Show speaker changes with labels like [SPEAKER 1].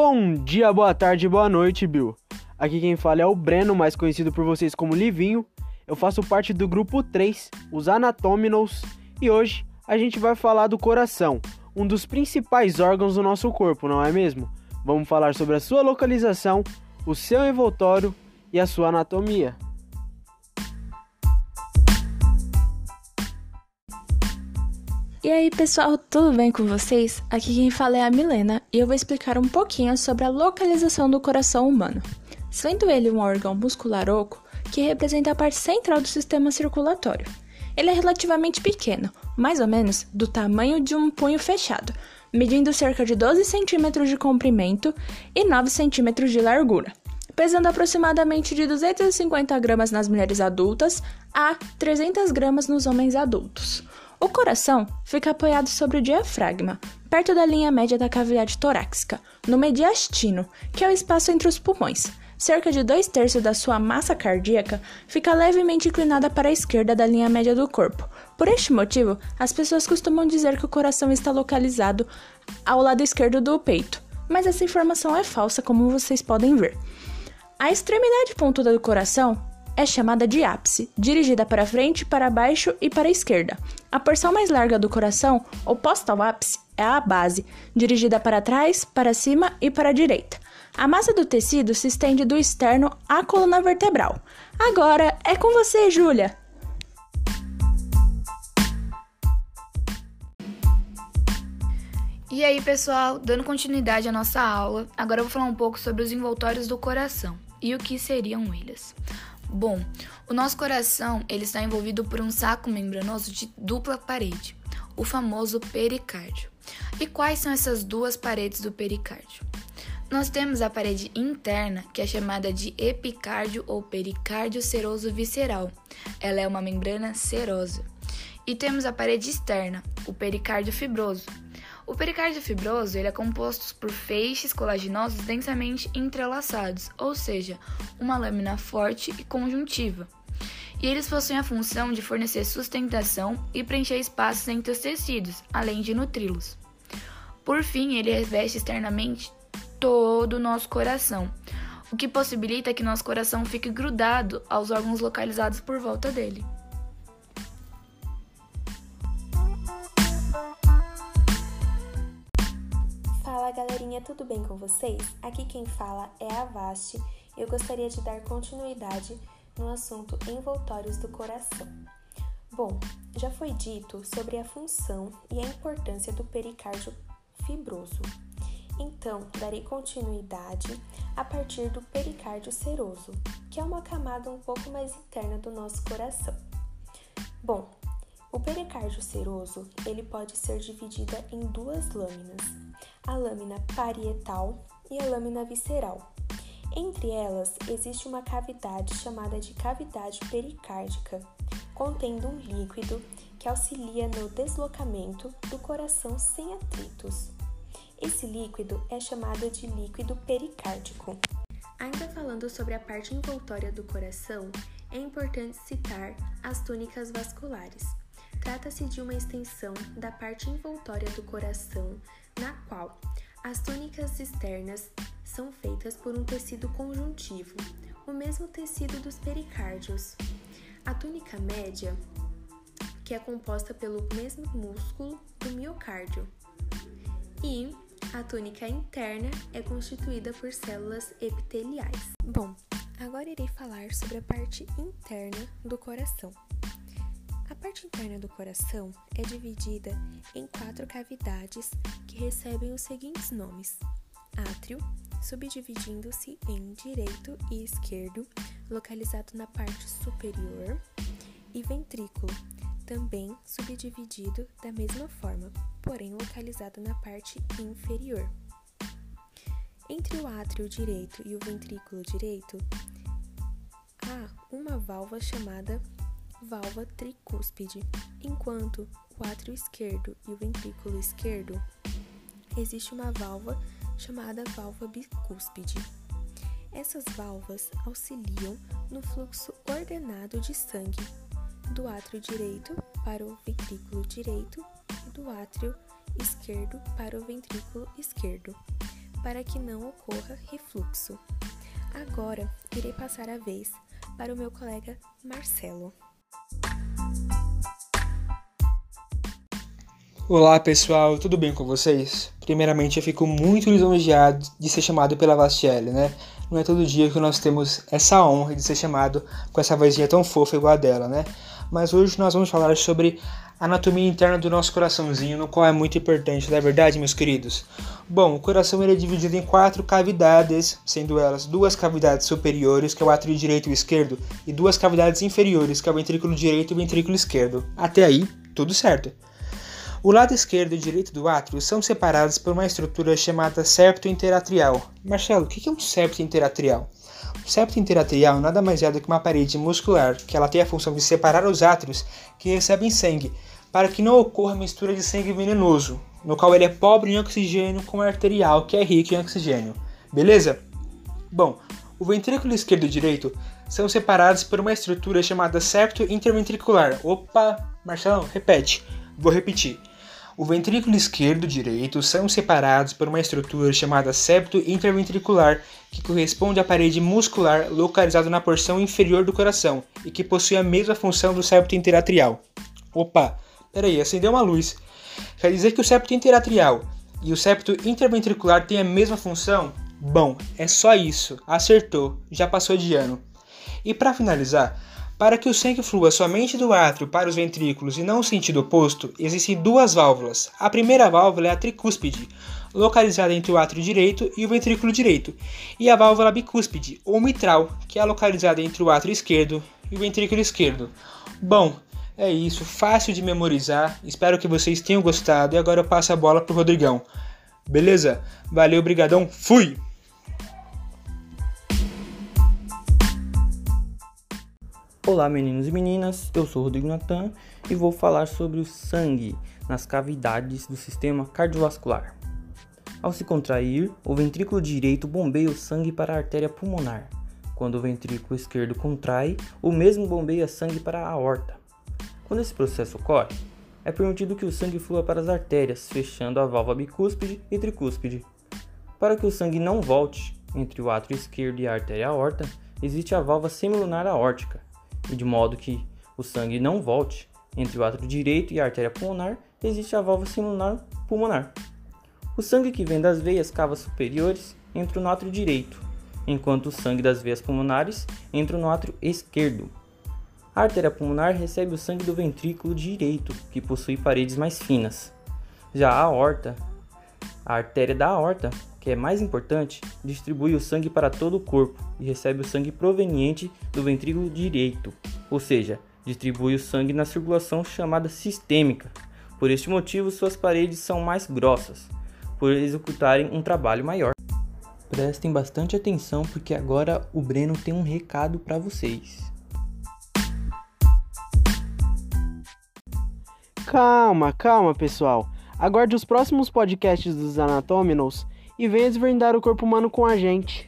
[SPEAKER 1] Bom dia, boa tarde, boa noite, Bill. Aqui quem fala é o Breno, mais conhecido por vocês como Livinho. Eu faço parte do grupo 3, os Anatominos, e hoje a gente vai falar do coração, um dos principais órgãos do nosso corpo, não é mesmo? Vamos falar sobre a sua localização, o seu envoltório e a sua anatomia.
[SPEAKER 2] E aí, pessoal, tudo bem com vocês? Aqui quem fala é a Milena e eu vou explicar um pouquinho sobre a localização do coração humano. Sendo ele um órgão muscular oco que representa a parte central do sistema circulatório. Ele é relativamente pequeno, mais ou menos do tamanho de um punho fechado, medindo cerca de 12 centímetros de comprimento e 9 centímetros de largura, pesando aproximadamente de 250 gramas nas mulheres adultas a 300 gramas nos homens adultos. O coração fica apoiado sobre o diafragma, perto da linha média da cavidade torácica, no mediastino, que é o espaço entre os pulmões. Cerca de dois terços da sua massa cardíaca fica levemente inclinada para a esquerda da linha média do corpo. Por este motivo, as pessoas costumam dizer que o coração está localizado ao lado esquerdo do peito, mas essa informação é falsa, como vocês podem ver. A extremidade pontuda do coração é chamada de ápice, dirigida para frente, para baixo e para a esquerda. A porção mais larga do coração, oposta ao ápice, é a base, dirigida para trás, para cima e para a direita. A massa do tecido se estende do externo à coluna vertebral. Agora é com você, Júlia!
[SPEAKER 3] E aí, pessoal, dando continuidade à nossa aula, agora eu vou falar um pouco sobre os envoltórios do coração e o que seriam eles. Bom, o nosso coração ele está envolvido por um saco membranoso de dupla parede, o famoso pericárdio. E quais são essas duas paredes do pericárdio? Nós temos a parede interna, que é chamada de epicárdio ou pericárdio seroso visceral. Ela é uma membrana serosa. E temos a parede externa, o pericárdio fibroso, o pericárdio fibroso ele é composto por feixes colaginosos densamente entrelaçados, ou seja, uma lâmina forte e conjuntiva. E eles possuem a função de fornecer sustentação e preencher espaços entre os tecidos, além de nutri-los. Por fim, ele reveste externamente todo o nosso coração, o que possibilita que nosso coração fique grudado aos órgãos localizados por volta dele.
[SPEAKER 4] Galerinha, tudo bem com vocês? Aqui quem fala é a Vaste e eu gostaria de dar continuidade no assunto envoltórios do coração. Bom, já foi dito sobre a função e a importância do pericárdio fibroso. Então, darei continuidade a partir do pericárdio seroso, que é uma camada um pouco mais interna do nosso coração. Bom, o pericárdio seroso, ele pode ser dividida em duas lâminas a lâmina parietal e a lâmina visceral. Entre elas existe uma cavidade chamada de cavidade pericárdica, contendo um líquido que auxilia no deslocamento do coração sem atritos. Esse líquido é chamado de líquido pericárdico. Ainda falando sobre a parte envoltória do coração, é importante citar as túnicas vasculares. Trata-se de uma extensão da parte envoltória do coração na qual as túnicas externas são feitas por um tecido conjuntivo, o mesmo tecido dos pericárdios. A túnica média, que é composta pelo mesmo músculo do miocárdio, e a túnica interna é constituída por células epiteliais. Bom, agora irei falar sobre a parte interna do coração. Parte interna do coração é dividida em quatro cavidades que recebem os seguintes nomes: átrio, subdividindo-se em direito e esquerdo, localizado na parte superior, e ventrículo, também subdividido da mesma forma, porém localizado na parte inferior. Entre o átrio direito e o ventrículo direito, há uma válvula chamada válvula tricúspide, enquanto o átrio esquerdo e o ventrículo esquerdo existe uma válvula chamada válvula bicúspide. Essas válvulas auxiliam no fluxo ordenado de sangue do átrio direito para o ventrículo direito e do átrio esquerdo para o ventrículo esquerdo. para que não ocorra refluxo. Agora, irei passar a vez para o meu colega Marcelo.
[SPEAKER 5] Olá pessoal, tudo bem com vocês? Primeiramente, eu fico muito lisonjeado de ser chamado pela Vastiele, né? Não é todo dia que nós temos essa honra de ser chamado com essa vozinha tão fofa igual a dela, né? Mas hoje nós vamos falar sobre a anatomia interna do nosso coraçãozinho, no qual é muito importante, não é verdade, meus queridos? Bom, o coração ele é dividido em quatro cavidades, sendo elas duas cavidades superiores, que é o átrio direito e esquerdo, e duas cavidades inferiores, que é o ventrículo direito e o ventrículo esquerdo. Até aí, tudo certo. O lado esquerdo e direito do átrio são separados por uma estrutura chamada septo interatrial. Marcelo, o que é um septo interatrial? O septo interatrial nada mais é do que uma parede muscular que ela tem a função de separar os átrios que recebem sangue, para que não ocorra mistura de sangue venenoso, no qual ele é pobre em oxigênio com o arterial, que é rico em oxigênio. Beleza? Bom, o ventrículo esquerdo e direito são separados por uma estrutura chamada septo interventricular. Opa, Marcelão, repete. Vou repetir. O ventrículo esquerdo e direito são separados por uma estrutura chamada septo interventricular, que corresponde à parede muscular localizada na porção inferior do coração e que possui a mesma função do septo interatrial. Opa, peraí, acendeu uma luz. Quer dizer que o septo interatrial e o septo interventricular têm a mesma função? Bom, é só isso. Acertou. Já passou de ano. E para finalizar, para que o sangue flua somente do átrio para os ventrículos e não o sentido oposto, existem duas válvulas. A primeira válvula é a tricúspide, localizada entre o átrio direito e o ventrículo direito, e a válvula bicúspide, ou mitral, que é localizada entre o átrio esquerdo e o ventrículo esquerdo. Bom, é isso, fácil de memorizar. Espero que vocês tenham gostado e agora eu passo a bola pro Rodrigão. Beleza? Valeu, brigadão. Fui.
[SPEAKER 6] Olá meninos e meninas, eu sou Rodrigo Natan e vou falar sobre o sangue nas cavidades do sistema cardiovascular. Ao se contrair, o ventrículo direito bombeia o sangue para a artéria pulmonar. Quando o ventrículo esquerdo contrai, o mesmo bombeia sangue para a aorta. Quando esse processo ocorre, é permitido que o sangue flua para as artérias, fechando a válvula bicúspide e tricúspide. Para que o sangue não volte entre o átrio esquerdo e a artéria aorta, existe a válvula semilunar aórtica, de modo que o sangue não volte entre o átrio direito e a artéria pulmonar, existe a válvula semilunar pulmonar. O sangue que vem das veias cavas superiores entra no átrio direito, enquanto o sangue das veias pulmonares entra no átrio esquerdo. A artéria pulmonar recebe o sangue do ventrículo direito, que possui paredes mais finas. Já a aorta, a artéria da aorta, que é mais importante, distribui o sangue para todo o corpo e recebe o sangue proveniente do ventrículo direito, ou seja, distribui o sangue na circulação chamada sistêmica. Por este motivo, suas paredes são mais grossas, por executarem um trabalho maior. Prestem bastante atenção porque agora o Breno tem um recado para vocês.
[SPEAKER 1] Calma, calma, pessoal. Aguarde os próximos podcasts dos Anatominals e venha desvendar o corpo humano com a gente.